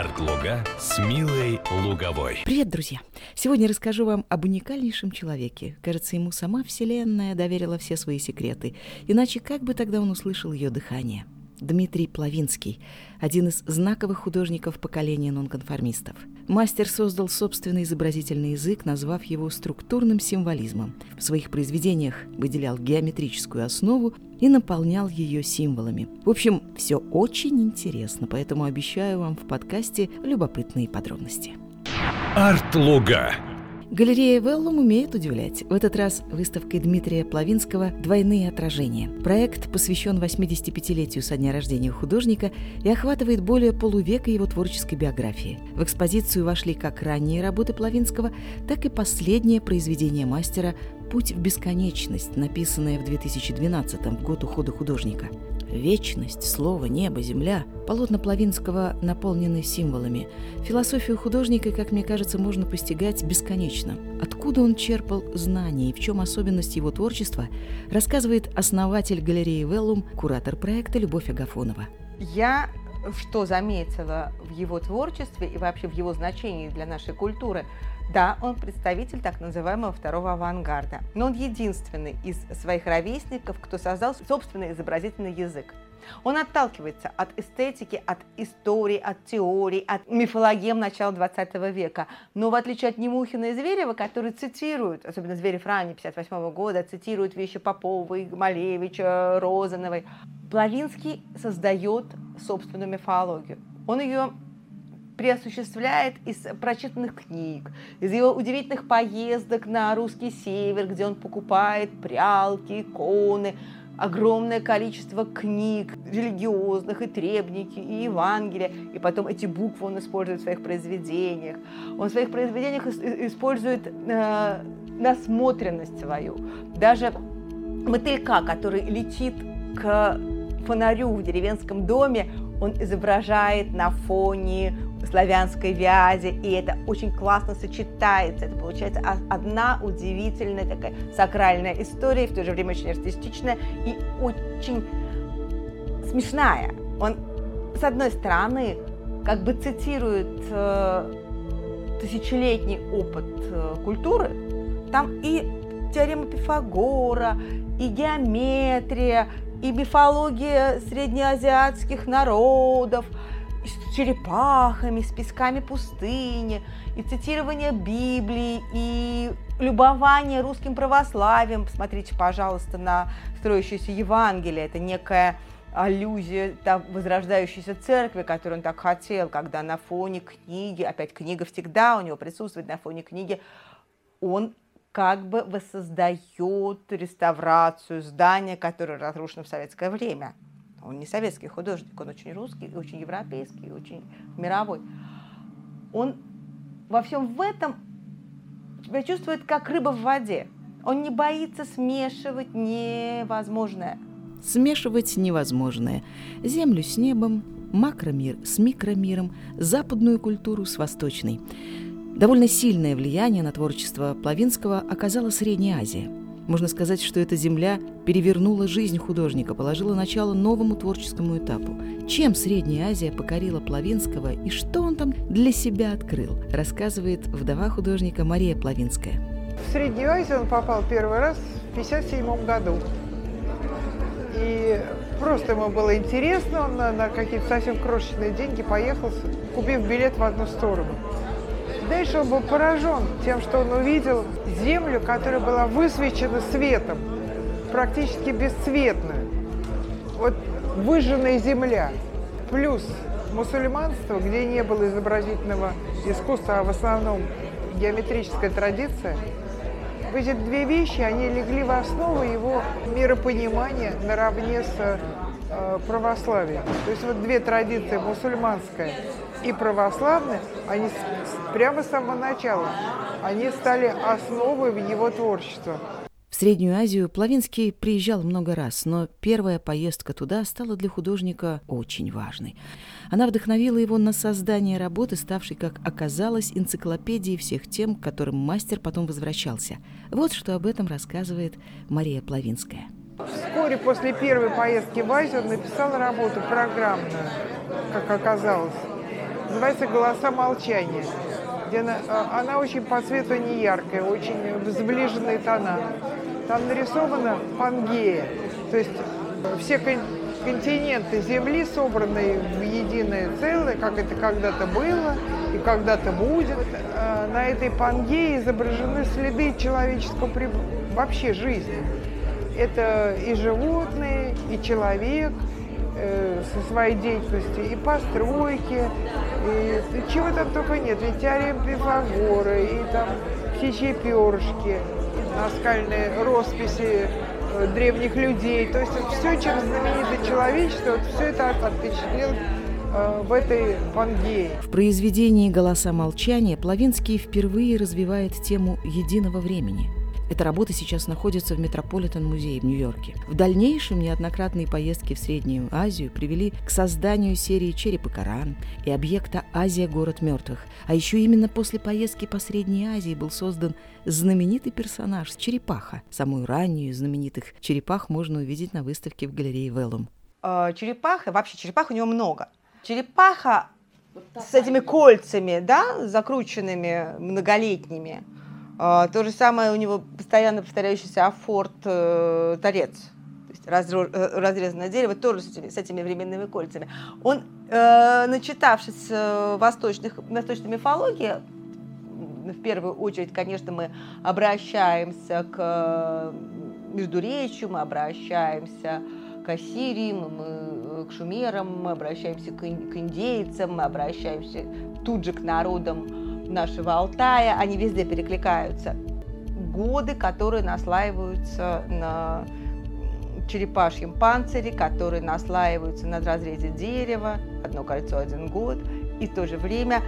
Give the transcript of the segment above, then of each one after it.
Арт-луга с Милой Луговой. Привет, друзья! Сегодня расскажу вам об уникальнейшем человеке. Кажется, ему сама Вселенная доверила все свои секреты. Иначе как бы тогда он услышал ее дыхание? Дмитрий Плавинский, один из знаковых художников поколения нонконформистов. Мастер создал собственный изобразительный язык, назвав его структурным символизмом. В своих произведениях выделял геометрическую основу и наполнял ее символами. В общем, все очень интересно, поэтому обещаю вам в подкасте любопытные подробности. Арт-луга. Галерея Веллум умеет удивлять. В этот раз выставкой Дмитрия Плавинского «Двойные отражения». Проект посвящен 85-летию со дня рождения художника и охватывает более полувека его творческой биографии. В экспозицию вошли как ранние работы Плавинского, так и последнее произведение мастера «Путь в бесконечность», написанное в 2012 год ухода художника. Вечность, слово, небо, земля. Полотна Плавинского наполнены символами. Философию художника, как мне кажется, можно постигать бесконечно. Откуда он черпал знания и в чем особенность его творчества, рассказывает основатель галереи «Веллум», куратор проекта Любовь Агафонова. Я что заметила в его творчестве и вообще в его значении для нашей культуры – да, он представитель так называемого второго авангарда, но он единственный из своих ровесников, кто создал собственный изобразительный язык. Он отталкивается от эстетики, от истории, от теорий, от мифологем начала 20 века. Но в отличие от Немухина и Зверева, которые цитируют, особенно Зверев ранее, 58 года, цитируют вещи Поповой, Малевича, Розановой, Плавинский создает собственную мифологию. Он ее преосуществляет из прочитанных книг, из его удивительных поездок на русский север, где он покупает прялки, иконы, огромное количество книг религиозных, и требники, и Евангелия, и потом эти буквы он использует в своих произведениях. Он в своих произведениях использует э, насмотренность свою. Даже мотылька, который летит к фонарю в деревенском доме, он изображает на фоне славянской вязи, и это очень классно сочетается. Это получается одна удивительная такая сакральная история, в то же время очень артистичная и очень смешная. Он, с одной стороны, как бы цитирует э, тысячелетний опыт э, культуры, там и теорема Пифагора, и геометрия, и мифология среднеазиатских народов – с черепахами, с песками пустыни, и цитирование Библии, и любование русским православием. Посмотрите, пожалуйста, на строящуюся Евангелие. Это некая аллюзия там, возрождающейся церкви, которую он так хотел, когда на фоне книги, опять книга всегда у него присутствует на фоне книги, он как бы воссоздает реставрацию здания, которое разрушено в советское время. Он не советский художник, он очень русский, очень европейский, очень мировой. Он во всем в этом себя чувствует как рыба в воде. Он не боится смешивать невозможное. Смешивать невозможное. Землю с небом, макромир с микромиром, западную культуру с восточной. Довольно сильное влияние на творчество Плавинского оказала Средняя Азия – можно сказать, что эта земля перевернула жизнь художника, положила начало новому творческому этапу. Чем Средняя Азия покорила Плавинского и что он там для себя открыл, рассказывает вдова художника Мария Плавинская. В Среднюю Азию он попал первый раз в 1957 году. И просто ему было интересно, он на, на какие-то совсем крошечные деньги поехал, купив билет в одну сторону. Дальше он был поражен тем, что он увидел землю, которая была высвечена светом, практически бесцветную. Вот выжженная земля, плюс мусульманство, где не было изобразительного искусства, а в основном геометрическая традиция, эти две вещи, они легли в основу его миропонимания наравне с э, православием. То есть вот две традиции, мусульманская и православные, они прямо с самого начала, они стали основой его творчества. В Среднюю Азию Плавинский приезжал много раз, но первая поездка туда стала для художника очень важной. Она вдохновила его на создание работы, ставшей, как оказалось, энциклопедией всех тем, к которым мастер потом возвращался. Вот что об этом рассказывает Мария Плавинская. Вскоре после первой поездки в Азию написал работу программную, как оказалось называется «Голоса молчания», где она, а, она очень по цвету не яркая, очень сближенные тона. Там нарисована Пангея, то есть все континенты Земли собраны в единое целое, как это когда-то было и когда-то будет. А, на этой Пангее изображены следы человеческого вообще жизни. Это и животные, и человек э, со своей деятельностью, и постройки, и, и чего там только нет. Ведь теорем Пифагора, и там птичьи перышки, наскальные росписи э, древних людей. То есть все, чем знаменито человечество, вот все это отпечатлел э, в этой Пангее. В произведении «Голоса молчания» Плавинский впервые развивает тему единого времени – эта работа сейчас находится в Метрополитен-музее в Нью-Йорке. В дальнейшем неоднократные поездки в Среднюю Азию привели к созданию серии «Череп и Коран» и объекта «Азия. Город мертвых». А еще именно после поездки по Средней Азии был создан знаменитый персонаж – черепаха. Самую раннюю знаменитых черепах можно увидеть на выставке в галерее Веллум. А, черепаха, вообще черепах у него много. Черепаха с этими кольцами, да, закрученными, многолетними – то же самое у него постоянно повторяющийся афорт э, торец. Э, разрезанное дерево тоже с этими, с этими временными кольцами. Он, э, начитавшись э, восточных, восточной мифологии, в первую очередь, конечно, мы обращаемся к э, Междуречью, мы обращаемся к Ассирии, мы, мы к шумерам, мы обращаемся к, к индейцам, мы обращаемся тут же к народам нашего Алтая, они везде перекликаются. Годы, которые наслаиваются на черепашьем панцире, которые наслаиваются на разрезе дерева, одно кольцо, один год, и в то же время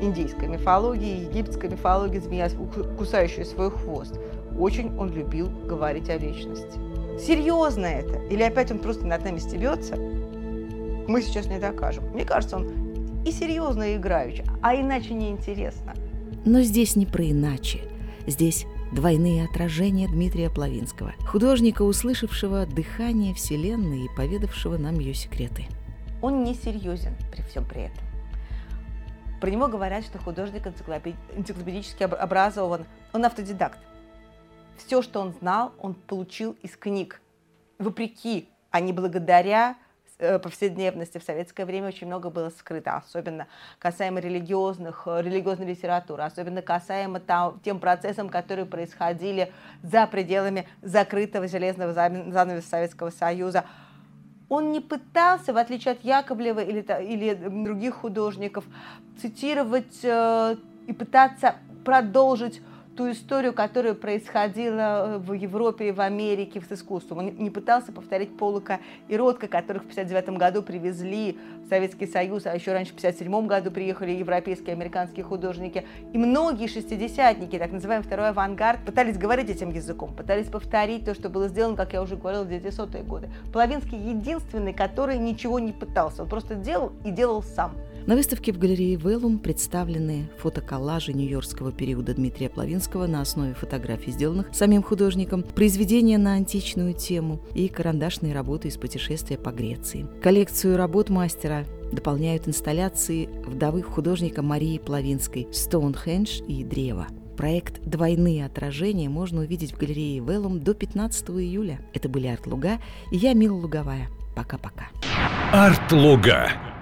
индийской мифологии, египетской мифологии, змея, кусающая свой хвост. Очень он любил говорить о вечности. Серьезно это? Или опять он просто над нами стебется? Мы сейчас не докажем. Мне кажется, он и серьезно играючи, а иначе неинтересно. Но здесь не про иначе. Здесь двойные отражения Дмитрия Плавинского, художника, услышавшего дыхание Вселенной и поведавшего нам ее секреты. Он не серьезен при всем при этом. Про него говорят, что художник энциклопедически образован. Он автодидакт. Все, что он знал, он получил из книг. Вопреки, а не благодаря повседневности в советское время очень много было скрыто, особенно касаемо религиозных, э, религиозной литературы, особенно касаемо там, тем процессам, которые происходили за пределами закрытого железного занавеса Советского Союза. Он не пытался, в отличие от Яковлева или, или других художников, цитировать э, и пытаться продолжить ту историю, которая происходила э, в Европе и в Америке с искусством. Он не пытался повторить Полока и Ротко, которых в 1959 году привезли в Советский Союз, а еще раньше в 1957 году приехали европейские американские художники. И многие шестидесятники, так называемый второй авангард, пытались говорить этим языком, пытались повторить то, что было сделано, как я уже говорила, в 900-е годы. Половинский единственный, который ничего не пытался, он просто делал и делал сам. На выставке в галерее Веллум представлены фотоколлажи нью-йоркского периода Дмитрия Плавинского на основе фотографий, сделанных самим художником, произведения на античную тему и карандашные работы из путешествия по Греции. Коллекцию работ мастера дополняют инсталляции вдовы художника Марии Плавинской «Стоунхендж» и «Древо». Проект «Двойные отражения» можно увидеть в галерее Веллум до 15 июля. Это были Арт Луга и я, Мила Луговая. Пока-пока. Арт Луга.